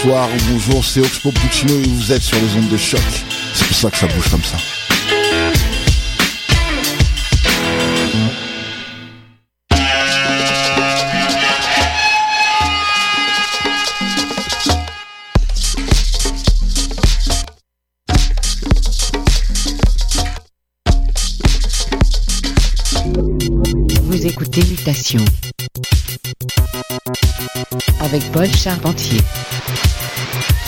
Bonsoir ou bonjour, c'est Oxpo Puccino et vous êtes sur les ondes de choc. C'est pour ça que ça bouge comme ça. Vous écoutez Mutation avec Paul Charpentier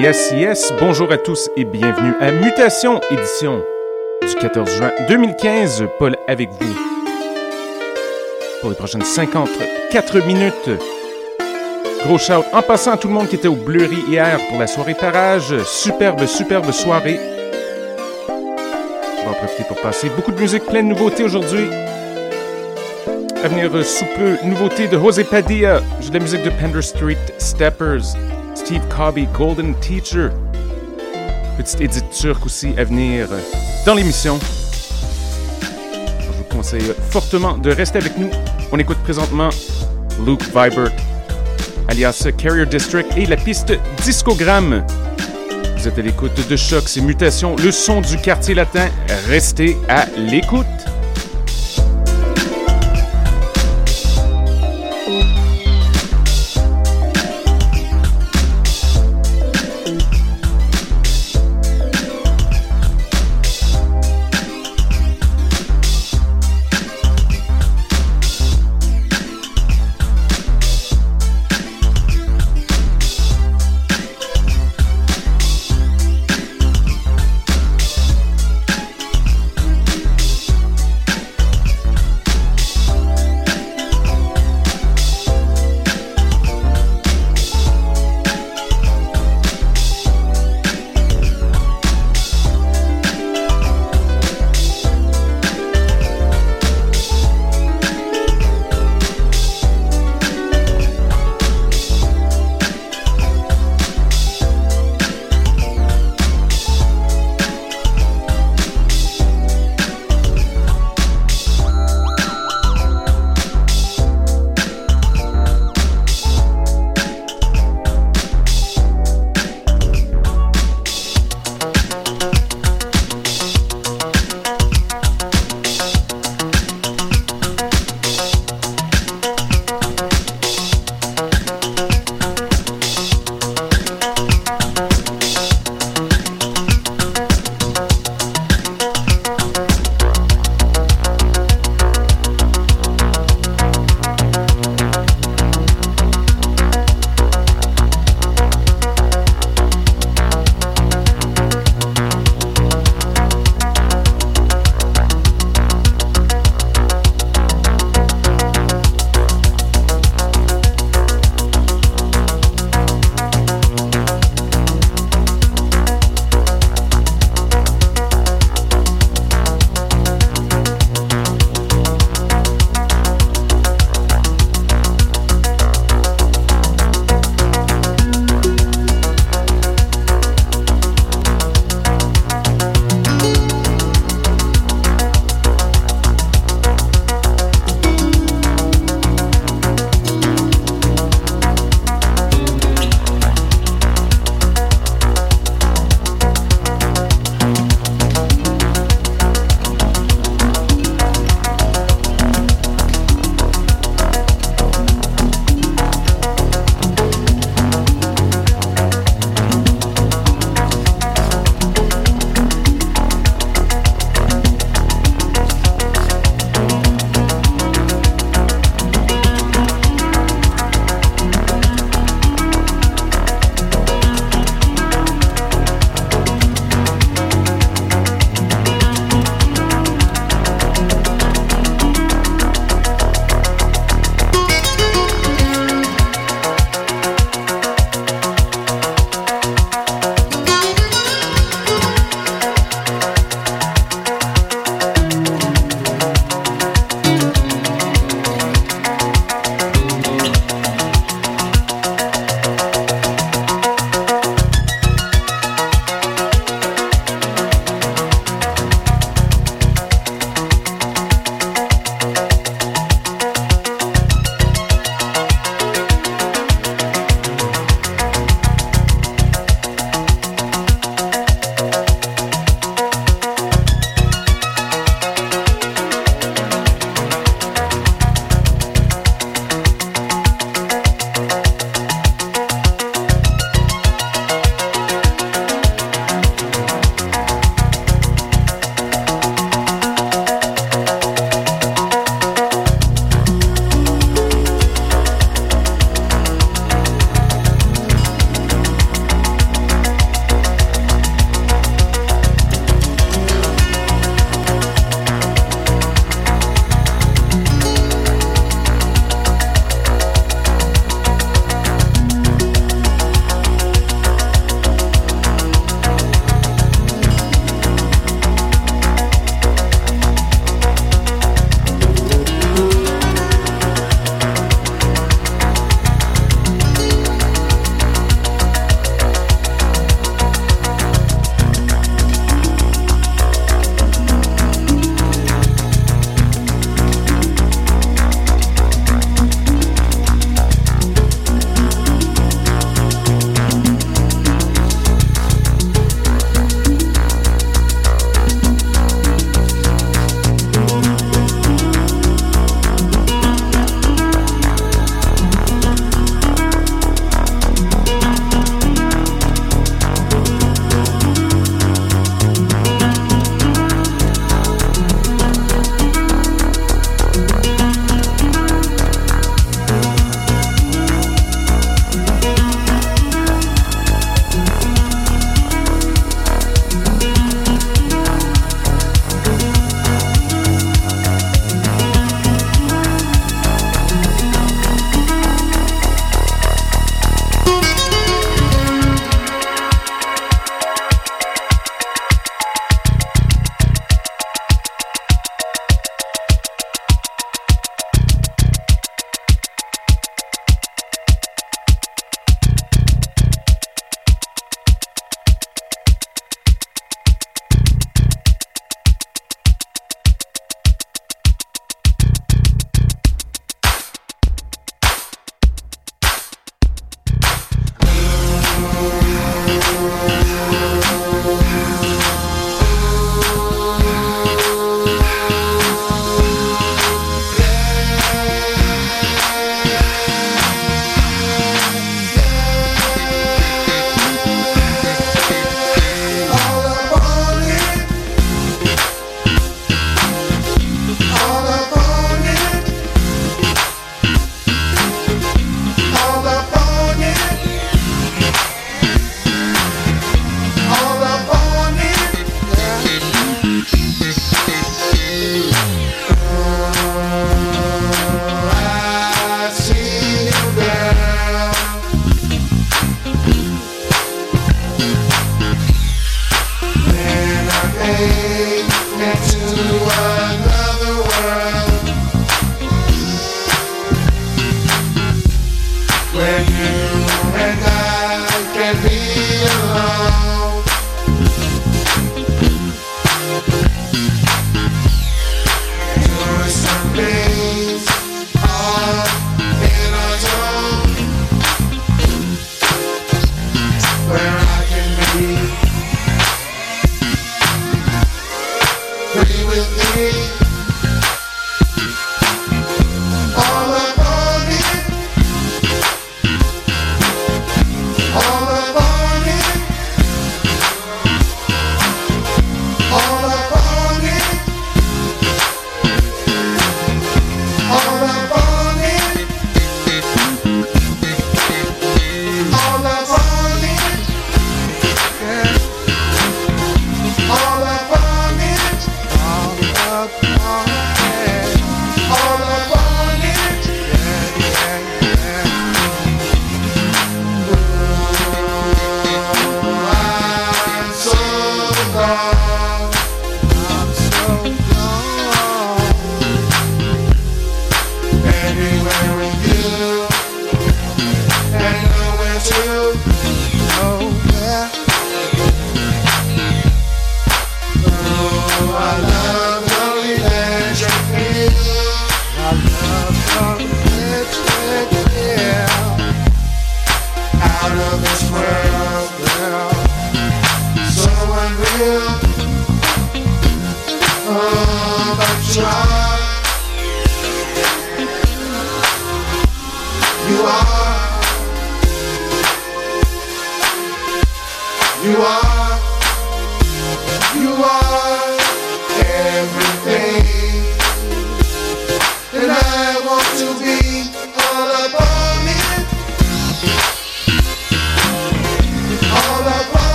Yes, yes. Bonjour à tous et bienvenue à Mutation, édition du 14 juin 2015. Paul avec vous pour les prochaines 54 minutes. Gros shout en passant à tout le monde qui était au Bleury hier pour la soirée Parage. Superbe, superbe soirée. On va en profiter pour passer beaucoup de musique, plein de nouveautés aujourd'hui. À venir euh, sous peu, nouveauté de José Padilla. J'ai de la musique de Pender Street Steppers. Steve Cobby, Golden Teacher. Petite édite turque aussi à venir dans l'émission. Je vous conseille fortement de rester avec nous. On écoute présentement Luke Vibert, alias Carrier District, et la piste Discogramme. Vous êtes à l'écoute de Choc, c'est Mutations, le son du quartier latin. Restez à l'écoute.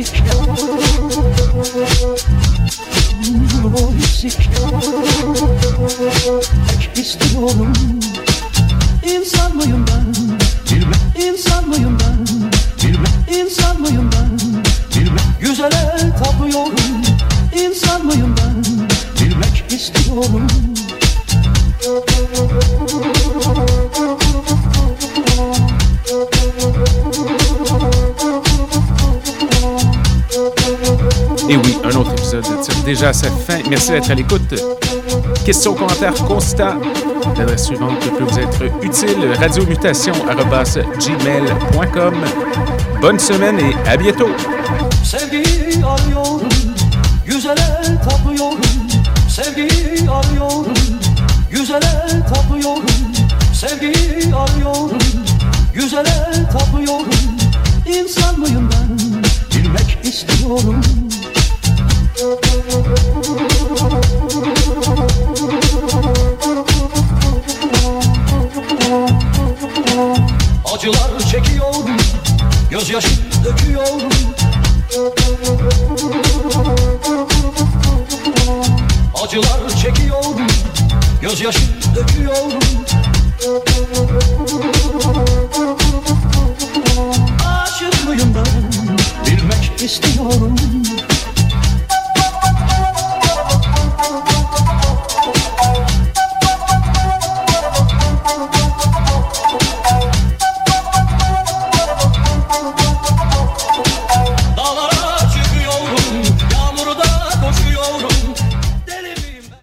Música à sa fin. Merci d'être à l'écoute. Questions, commentaires, constats. L'adresse suivante peut vous être utile. radiomutation.gmail.com Bonne semaine et à bientôt. acılar çekiyor Gözyaşım